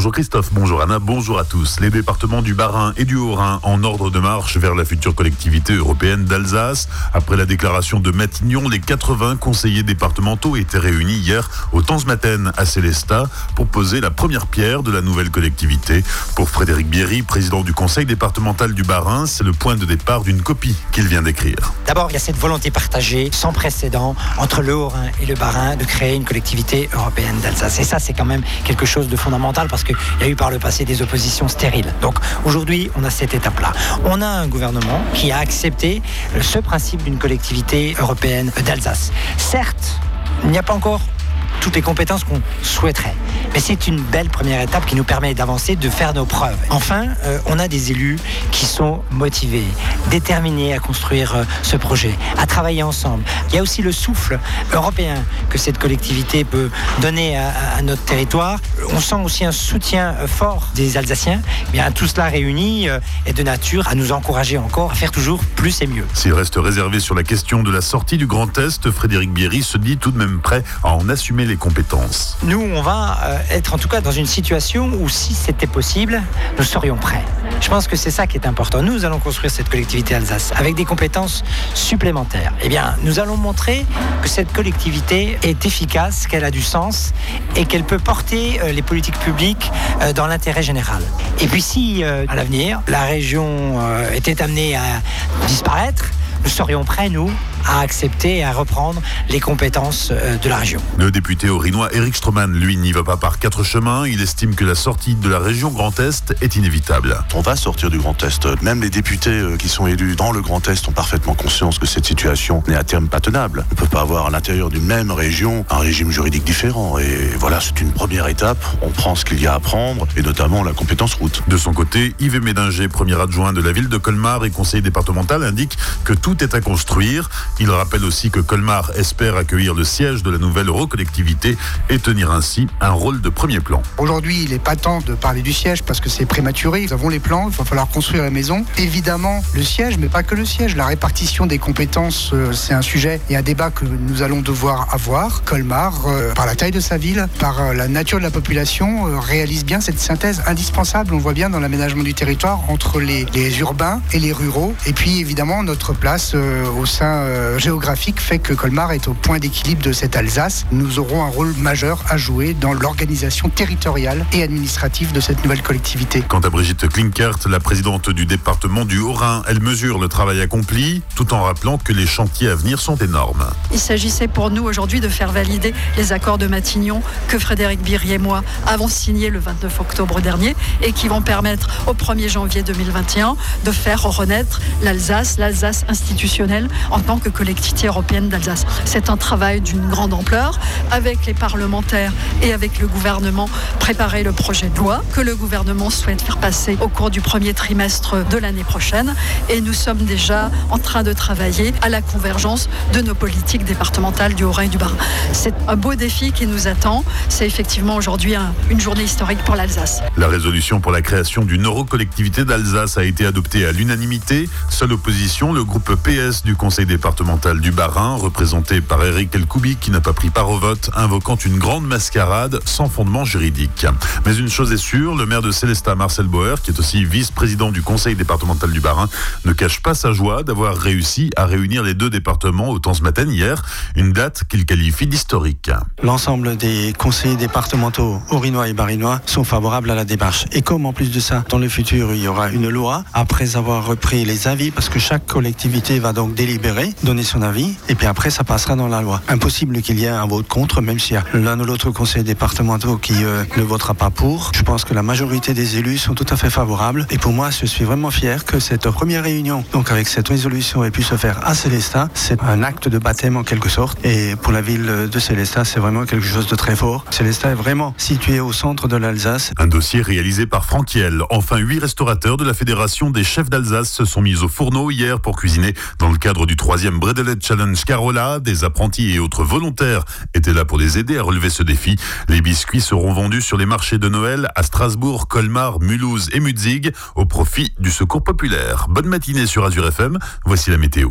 Bonjour Christophe, bonjour Anna, bonjour à tous. Les départements du Bas-Rhin et du Haut-Rhin en ordre de marche vers la future collectivité européenne d'Alsace. Après la déclaration de Matignon, les 80 conseillers départementaux étaient réunis hier au Temps-Maten à Célestat pour poser la première pierre de la nouvelle collectivité. Pour Frédéric Bierry, président du conseil départemental du Bas-Rhin, c'est le point de départ d'une copie qu'il vient d'écrire. D'abord, il y a cette volonté partagée, sans précédent, entre le Haut-Rhin et le Bas-Rhin, de créer une collectivité européenne d'Alsace. Et ça, c'est quand même quelque chose de fondamental parce qu'il y a eu par le passé des oppositions stériles. Donc aujourd'hui, on a cette étape-là. On a un gouvernement qui a accepté ce principe d'une collectivité européenne d'Alsace. Certes, il n'y a pas encore toutes les compétences qu'on souhaiterait. Mais c'est une belle première étape qui nous permet d'avancer, de faire nos preuves. Enfin, euh, on a des élus qui sont motivés, déterminés à construire euh, ce projet, à travailler ensemble. Il y a aussi le souffle européen que cette collectivité peut donner à, notre territoire. On sent aussi un soutien euh, fort des Alsaciens. Eh bien, tout cela réuni est de nature à nous encourager encore à faire toujours plus et mieux. S'il reste réservé sur la question de la sortie du Grand Est, Frédéric Bierry se dit tout de même prêt à en assumer les compétences. Nous, on va euh, être en tout cas dans une situation où si c'était possible, nous serions prêts. Je pense que c'est ça qui est important. Nous allons construire cette collectivité Alsace avec des compétences supplémentaires. Eh bien, nous allons montrer que cette collectivité est efficace, qu'elle a du sens et qu'elle peut porter euh, les politiques publiques euh, dans l'intérêt général. Et puis si, à l'avenir, la région était amenée à disparaître, nous serions prêts, nous, à accepter et à reprendre les compétences euh, de la région. Le député orinois Eric Stroman, lui, n'y va pas par quatre chemins. Il estime que la sortie de la région Grand Est est inévitable. On va sortir du Grand Est. Même les députés euh, qui sont élus dans le Grand Est ont parfaitement conscience que cette situation n'est à terme pas tenable. On ne peut pas avoir à l'intérieur d'une même région un régime juridique différent. Et voilà, c'est une première étape. On prend ce qu'il y a à prendre, et notamment la compétence route. De son côté, Yves Médinger, premier adjoint de la ville de Colmar et conseiller départemental, indique que tout est à construire. Il rappelle aussi que Colmar espère accueillir le siège de la nouvelle recollectivité et tenir ainsi un rôle de premier plan. Aujourd'hui, il n'est pas temps de parler du siège parce que c'est prématuré. Nous avons les plans, il va falloir construire la maison. Évidemment, le siège, mais pas que le siège. La répartition des compétences, euh, c'est un sujet et un débat que nous allons devoir avoir. Colmar, euh, par la taille de sa ville, par euh, la nature de la population, réalise bien cette synthèse indispensable. On voit bien dans l'aménagement du territoire entre les, les, urbains et les ruraux. Et puis évidemment, notre place au sein géographique fait que Colmar est au point d'équilibre de cette Alsace. Nous aurons un rôle majeur à jouer dans l'organisation territoriale et administrative de cette nouvelle collectivité. Quant à Brigitte Klinkert, la présidente du département du Haut-Rhin, elle mesure le travail accompli tout en rappelant que les chantiers à venir sont énormes. Il s'agissait pour nous aujourd'hui de faire valider les accords de Matignon que Frédéric Birry et moi avons signés le 29 octobre dernier et qui vont permettre au 1er janvier 2021 de faire renaître l'Alsace, l'Alsace institutionnelle en tant que collectivité européenne d'Alsace. C'est un travail d'une grande ampleur avec les parlementaires et avec le gouvernement préparer le projet de loi que le gouvernement souhaite faire passer au cours du premier trimestre de l'année prochaine et nous sommes déjà en train de travailler à la convergence de nos politiques départementales du Haut-Rhin et du Bas. C'est un beau défi qui nous attend. C'est effectivement aujourd'hui une journée historique pour l'Alsace. La résolution pour la création d'une eurocollectivité d'Alsace a été adoptée à l'unanimité. Seule opposition, le groupe PS du Conseil départemental du Bas-Rhin, représenté par Eric Elkoubi, qui n'a pas pris part au vote, invoquant une grande mascarade sans fondement juridique. Mais une chose est sûre, le maire de Célestat, Marcel Bauer, qui est aussi vice-président du conseil départemental du Bas-Rhin, ne cache pas sa joie d'avoir réussi à réunir les deux départements au temps ce matin hier, une date qu'il qualifie d'historique. L'ensemble des conseillers départementaux orinois et barinois sont favorables à la démarche. Et comme en plus de ça, dans le futur, il y aura une loi, après avoir repris les avis, parce que chaque collectivité va donc délibérer, donner son avis, et puis après, ça passera dans la loi. Impossible qu'il y ait un vote contre, même s'il y a l'un ou l'autre conseil départemental qui euh, ne votera pas pour. Je pense que la majorité des élus sont tout à fait favorables. Et pour moi, je suis vraiment fier que cette première réunion, donc avec cette résolution, ait pu se faire à Célestat. C'est un acte de baptême en quelque sorte. Et pour la ville de Célestat, c'est vraiment quelque chose de très fort. Célestat est vraiment situé au centre de l'Alsace. Un dossier réalisé par Franquiel. Enfin, huit restaurateurs de la Fédération des chefs d'Alsace se sont mis au fourneau hier pour cuisiner dans le cadre du troisième Bredelet Challenge Carola. Des apprentis et autres volontaires étaient là pour les aider à relever ce défi. Les biscuits seront vendus sur les marchés de Noël à Strasbourg, Colmar, Mulhouse et Mutzig au profit du secours populaire. Bonne matinée sur Azure FM. Voici la météo.